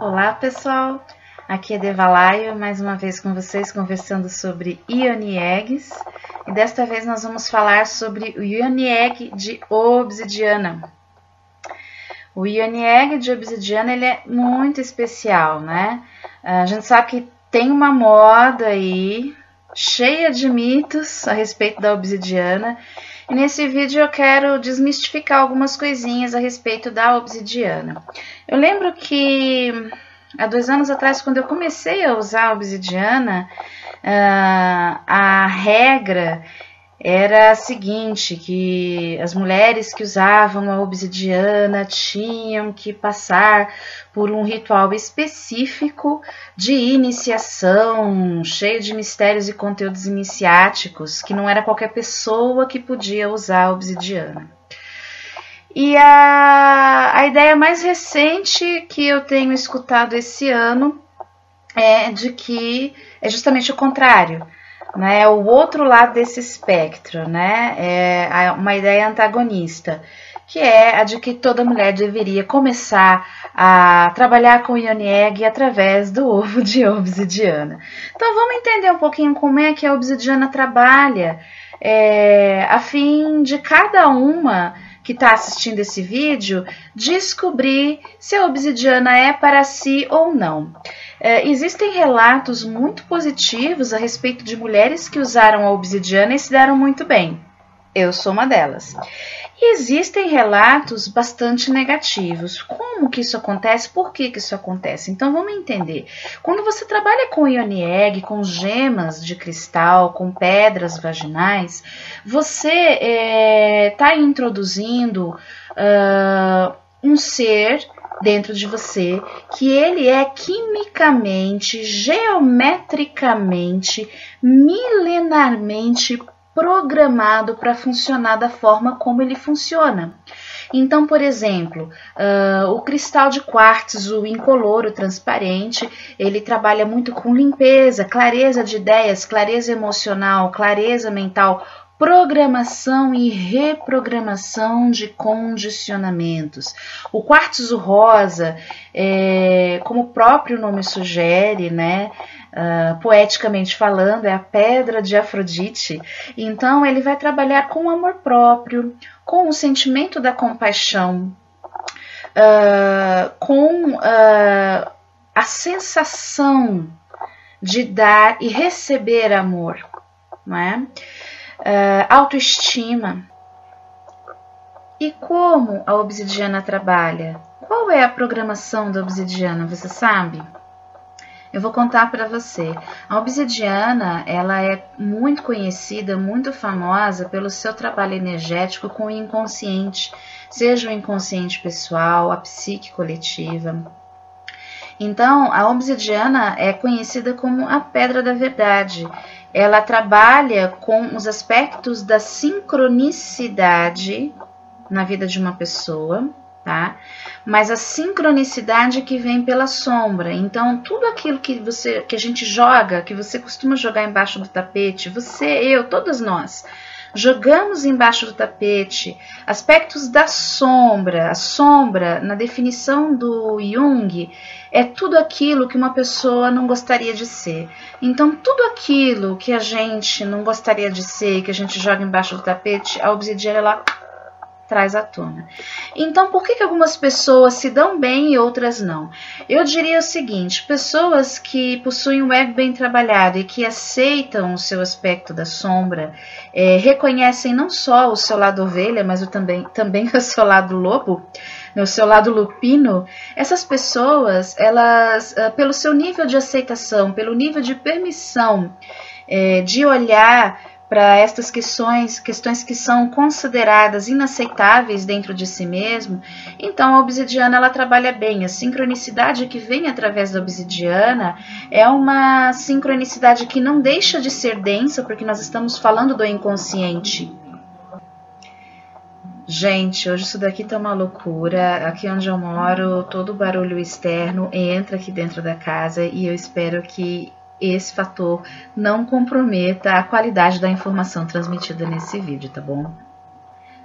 Olá pessoal, aqui é Devalaio, mais uma vez com vocês conversando sobre Ioni Eggs e desta vez nós vamos falar sobre o Ioni Egg de obsidiana. O Ioni Egg de obsidiana ele é muito especial, né? A gente sabe que tem uma moda aí cheia de mitos a respeito da obsidiana e nesse vídeo eu quero desmistificar algumas coisinhas a respeito da obsidiana. Eu lembro que há dois anos atrás, quando eu comecei a usar a obsidiana, uh, a regra era a seguinte, que as mulheres que usavam a obsidiana tinham que passar por um ritual específico de iniciação, cheio de mistérios e conteúdos iniciáticos, que não era qualquer pessoa que podia usar a obsidiana. E a, a ideia mais recente que eu tenho escutado esse ano é de que é justamente o contrário né, o outro lado desse espectro, né, é uma ideia antagonista, que é a de que toda mulher deveria começar a trabalhar com Ionieg através do ovo de obsidiana. Então vamos entender um pouquinho como é que a obsidiana trabalha, é, a fim de cada uma que está assistindo esse vídeo descobrir se a obsidiana é para si ou não. É, existem relatos muito positivos a respeito de mulheres que usaram a obsidiana e se deram muito bem. Eu sou uma delas. E existem relatos bastante negativos. Como que isso acontece? Por que, que isso acontece? Então vamos entender. Quando você trabalha com ioni com gemas de cristal, com pedras vaginais, você está é, introduzindo uh, um ser dentro de você que ele é quimicamente, geometricamente, milenarmente programado para funcionar da forma como ele funciona. Então, por exemplo, uh, o cristal de quartzo incoloro transparente, ele trabalha muito com limpeza, clareza de ideias, clareza emocional, clareza mental, programação e reprogramação de condicionamentos. O quartzo rosa, é, como o próprio nome sugere, né, uh, poeticamente falando, é a pedra de Afrodite. Então, ele vai trabalhar com o amor próprio, com o sentimento da compaixão, uh, com uh, a sensação de dar e receber amor, não é? Uh, autoestima. E como a obsidiana trabalha? Qual é a programação da obsidiana, você sabe? Eu vou contar para você. A obsidiana, ela é muito conhecida, muito famosa pelo seu trabalho energético com o inconsciente, seja o inconsciente pessoal, a psique coletiva. Então, a obsidiana é conhecida como a pedra da verdade ela trabalha com os aspectos da sincronicidade na vida de uma pessoa, tá? Mas a sincronicidade que vem pela sombra. Então, tudo aquilo que você que a gente joga, que você costuma jogar embaixo do tapete, você, eu, todos nós, jogamos embaixo do tapete aspectos da sombra. A sombra, na definição do Jung, é tudo aquilo que uma pessoa não gostaria de ser. Então, tudo aquilo que a gente não gostaria de ser, que a gente joga embaixo do tapete, a obsidiana ela traz à tona. Então, por que, que algumas pessoas se dão bem e outras não? Eu diria o seguinte: pessoas que possuem um ego bem trabalhado e que aceitam o seu aspecto da sombra, é, reconhecem não só o seu lado ovelha, mas o também, também o seu lado lobo, no seu lado lupino, essas pessoas, elas, ah, pelo seu nível de aceitação, pelo nível de permissão é, de olhar para estas questões, questões que são consideradas inaceitáveis dentro de si mesmo, então a obsidiana ela trabalha bem. A sincronicidade que vem através da obsidiana é uma sincronicidade que não deixa de ser densa, porque nós estamos falando do inconsciente. Gente, hoje isso daqui tá uma loucura. Aqui onde eu moro, todo barulho externo entra aqui dentro da casa e eu espero que esse fator não comprometa a qualidade da informação transmitida nesse vídeo, tá bom?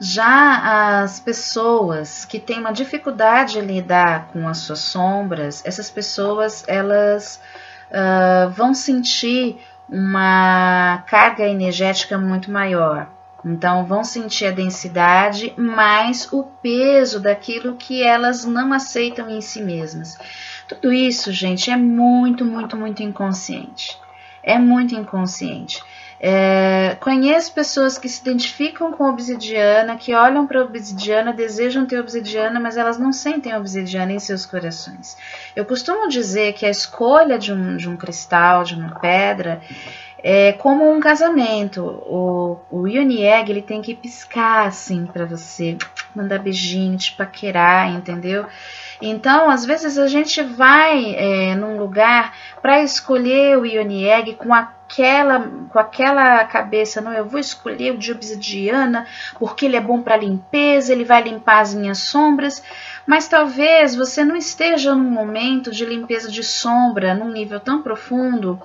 Já as pessoas que têm uma dificuldade em lidar com as suas sombras, essas pessoas elas uh, vão sentir uma carga energética muito maior. Então, vão sentir a densidade mais o peso daquilo que elas não aceitam em si mesmas. Tudo isso, gente, é muito, muito, muito inconsciente. É muito inconsciente. É, conheço pessoas que se identificam com obsidiana, que olham para obsidiana, desejam ter obsidiana, mas elas não sentem obsidiana em seus corações. Eu costumo dizer que a escolha de um, de um cristal, de uma pedra, é como um casamento. O, o ele tem que piscar assim para você, mandar beijinho, te paquerar, entendeu? Então, às vezes a gente vai é, num lugar para escolher o Egg com aquela, com aquela cabeça, não, eu vou escolher o de obsidiana porque ele é bom para limpeza, ele vai limpar as minhas sombras. Mas talvez você não esteja num momento de limpeza de sombra num nível tão profundo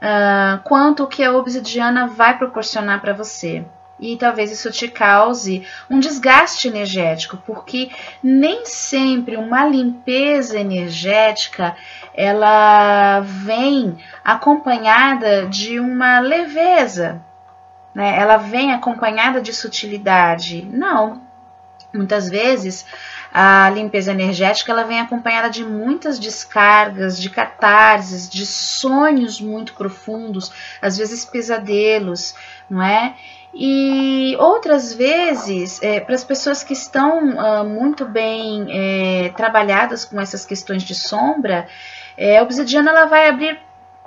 uh, quanto o que a obsidiana vai proporcionar para você. E talvez isso te cause um desgaste energético, porque nem sempre uma limpeza energética ela vem acompanhada de uma leveza, né? Ela vem acompanhada de sutilidade. Não. Muitas vezes a limpeza energética ela vem acompanhada de muitas descargas, de catarses, de sonhos muito profundos, às vezes pesadelos, não é? E outras vezes, é, para as pessoas que estão uh, muito bem é, trabalhadas com essas questões de sombra, é, a obsidiana ela vai abrir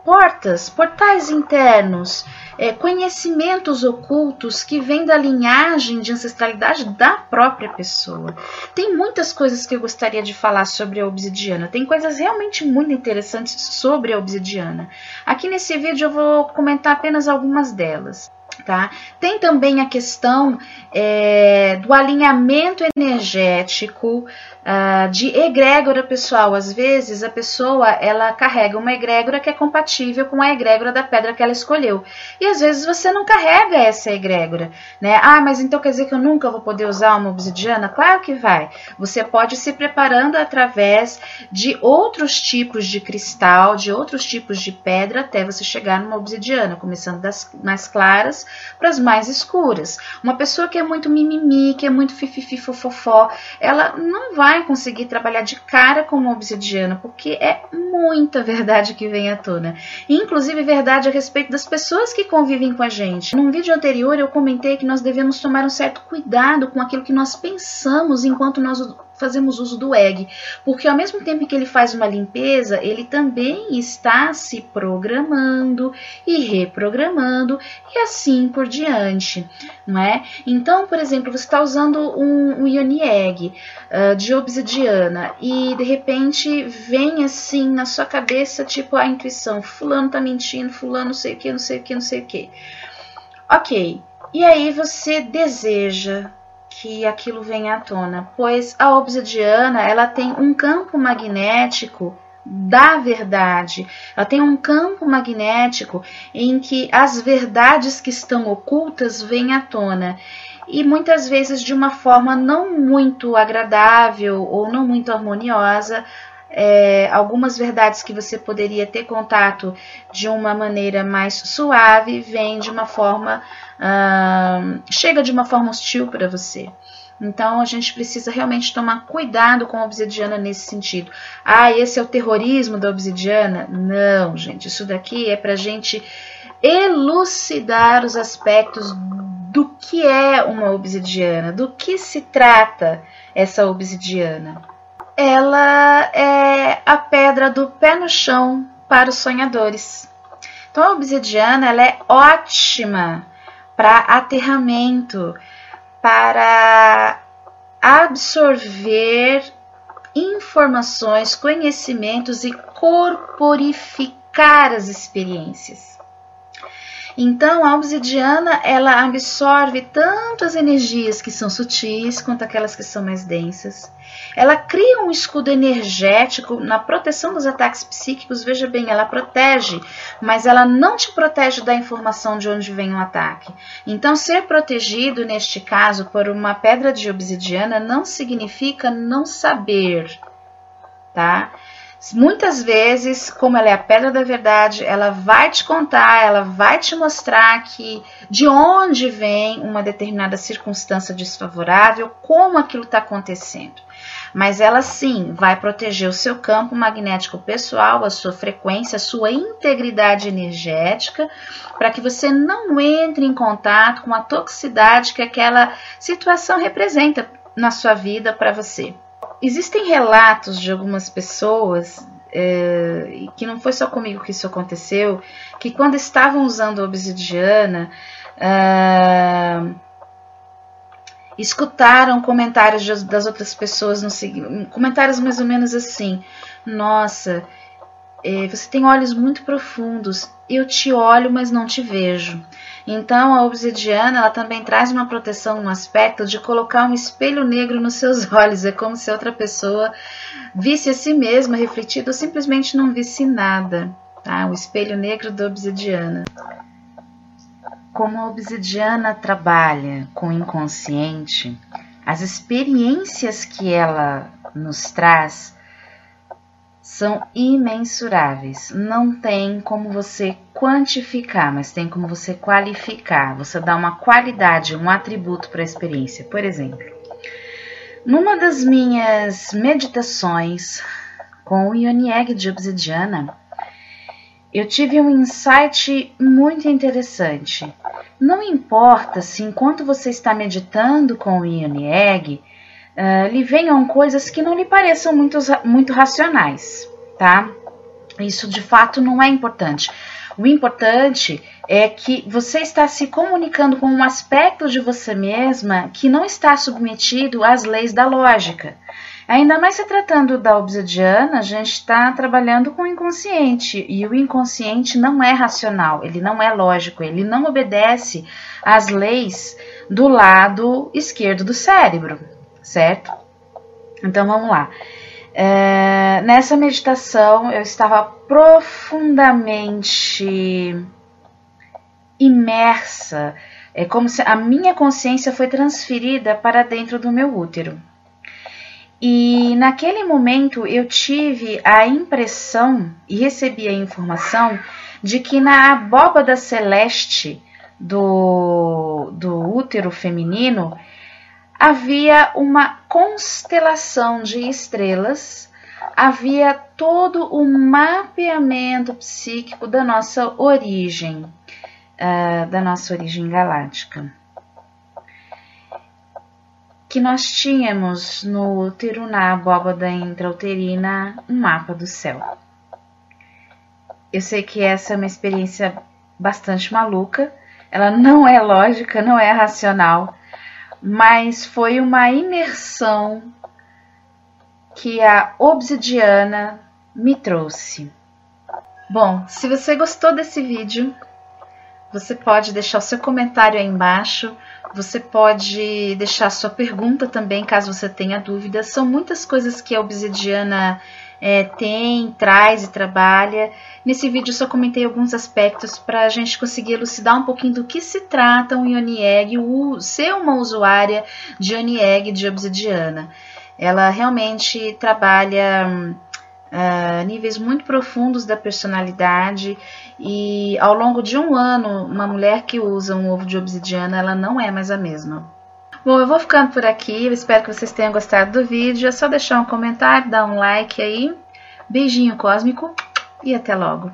portas, portais internos, é, conhecimentos ocultos que vêm da linhagem de ancestralidade da própria pessoa. Tem muitas coisas que eu gostaria de falar sobre a obsidiana, tem coisas realmente muito interessantes sobre a obsidiana. Aqui nesse vídeo eu vou comentar apenas algumas delas. Tá? Tem também a questão é, do alinhamento energético uh, de egrégora pessoal. Às vezes a pessoa ela carrega uma egrégora que é compatível com a egrégora da pedra que ela escolheu. E às vezes você não carrega essa egrégora, né? Ah, mas então quer dizer que eu nunca vou poder usar uma obsidiana? Claro que vai. Você pode se preparando através de outros tipos de cristal, de outros tipos de pedra até você chegar numa obsidiana, começando das mais claras para as mais escuras. Uma pessoa que é muito mimimi, que é muito fififi fofofó, ela não vai conseguir trabalhar de cara com uma obsidiana, porque é muita verdade que vem à tona. Inclusive verdade a respeito das pessoas que convivem com a gente. Num vídeo anterior eu comentei que nós devemos tomar um certo cuidado com aquilo que nós pensamos enquanto nós fazemos uso do egg, porque ao mesmo tempo que ele faz uma limpeza, ele também está se programando e reprogramando e assim por diante, não é? Então, por exemplo, você está usando um, um Ioni Egg uh, de obsidiana e de repente vem assim na sua cabeça tipo a intuição, fulano tá mentindo, fulano não sei o que, não sei o que, não sei o que. Ok, e aí você deseja que aquilo venha à tona, pois a obsidiana ela tem um campo magnético da verdade. Ela tem um campo magnético em que as verdades que estão ocultas vêm à tona. E muitas vezes de uma forma não muito agradável ou não muito harmoniosa, é, algumas verdades que você poderia ter contato de uma maneira mais suave vêm de uma forma chega de uma forma hostil para você. Então a gente precisa realmente tomar cuidado com a obsidiana nesse sentido. Ah, esse é o terrorismo da obsidiana? Não, gente, isso daqui é para gente elucidar os aspectos do que é uma obsidiana, do que se trata essa obsidiana. Ela é a pedra do pé no chão para os sonhadores. Então a obsidiana ela é ótima para aterramento, para absorver informações, conhecimentos e corporificar as experiências. Então, a obsidiana, ela absorve tanto as energias que são sutis quanto aquelas que são mais densas. Ela cria um escudo energético na proteção dos ataques psíquicos. Veja bem, ela protege, mas ela não te protege da informação de onde vem o um ataque. Então, ser protegido, neste caso, por uma pedra de obsidiana não significa não saber, tá? Muitas vezes, como ela é a pedra da verdade, ela vai te contar, ela vai te mostrar que de onde vem uma determinada circunstância desfavorável, como aquilo está acontecendo. Mas ela sim vai proteger o seu campo magnético pessoal, a sua frequência, a sua integridade energética, para que você não entre em contato com a toxicidade que aquela situação representa na sua vida para você. Existem relatos de algumas pessoas, é, que não foi só comigo que isso aconteceu, que quando estavam usando obsidiana, é, escutaram comentários das outras pessoas, no, comentários mais ou menos assim: Nossa, é, você tem olhos muito profundos, eu te olho, mas não te vejo. Então, a obsidiana ela também traz uma proteção no aspecto de colocar um espelho negro nos seus olhos. É como se outra pessoa visse a si mesma refletido ou simplesmente não visse nada. Tá? O espelho negro da obsidiana. Como a obsidiana trabalha com o inconsciente, as experiências que ela nos traz são imensuráveis. Não tem como você quantificar, mas tem como você qualificar. Você dá uma qualidade, um atributo para a experiência. Por exemplo, numa das minhas meditações com o Ionieg de Obsidiana, eu tive um insight muito interessante. Não importa se enquanto você está meditando com o Ionieg, uh, lhe venham coisas que não lhe pareçam muito, muito racionais, tá? Isso de fato não é importante. O importante é que você está se comunicando com um aspecto de você mesma que não está submetido às leis da lógica. Ainda mais se tratando da obsidiana, a gente está trabalhando com o inconsciente e o inconsciente não é racional, ele não é lógico, ele não obedece às leis do lado esquerdo do cérebro certo? Então vamos lá. É, nessa meditação eu estava profundamente imersa, é como se a minha consciência foi transferida para dentro do meu útero. E naquele momento eu tive a impressão e recebi a informação de que na abóbada celeste do, do útero feminino havia uma constelação de estrelas, havia todo o mapeamento psíquico da nossa origem, uh, da nossa origem galáctica. Que nós tínhamos no na abóbada intrauterina, um mapa do céu. Eu sei que essa é uma experiência bastante maluca, ela não é lógica, não é racional, mas foi uma imersão que a obsidiana me trouxe. Bom, se você gostou desse vídeo, você pode deixar o seu comentário aí embaixo, você pode deixar sua pergunta também, caso você tenha dúvidas. São muitas coisas que a obsidiana é, tem, traz e trabalha. Nesse vídeo eu só comentei alguns aspectos para a gente conseguir elucidar um pouquinho do que se trata um Ionieg, o ser uma usuária de Ionieg de obsidiana. Ela realmente trabalha uh, níveis muito profundos da personalidade e ao longo de um ano, uma mulher que usa um ovo de obsidiana, ela não é mais a mesma. Bom, eu vou ficando por aqui. Eu espero que vocês tenham gostado do vídeo. É só deixar um comentário, dar um like aí. Beijinho cósmico e até logo.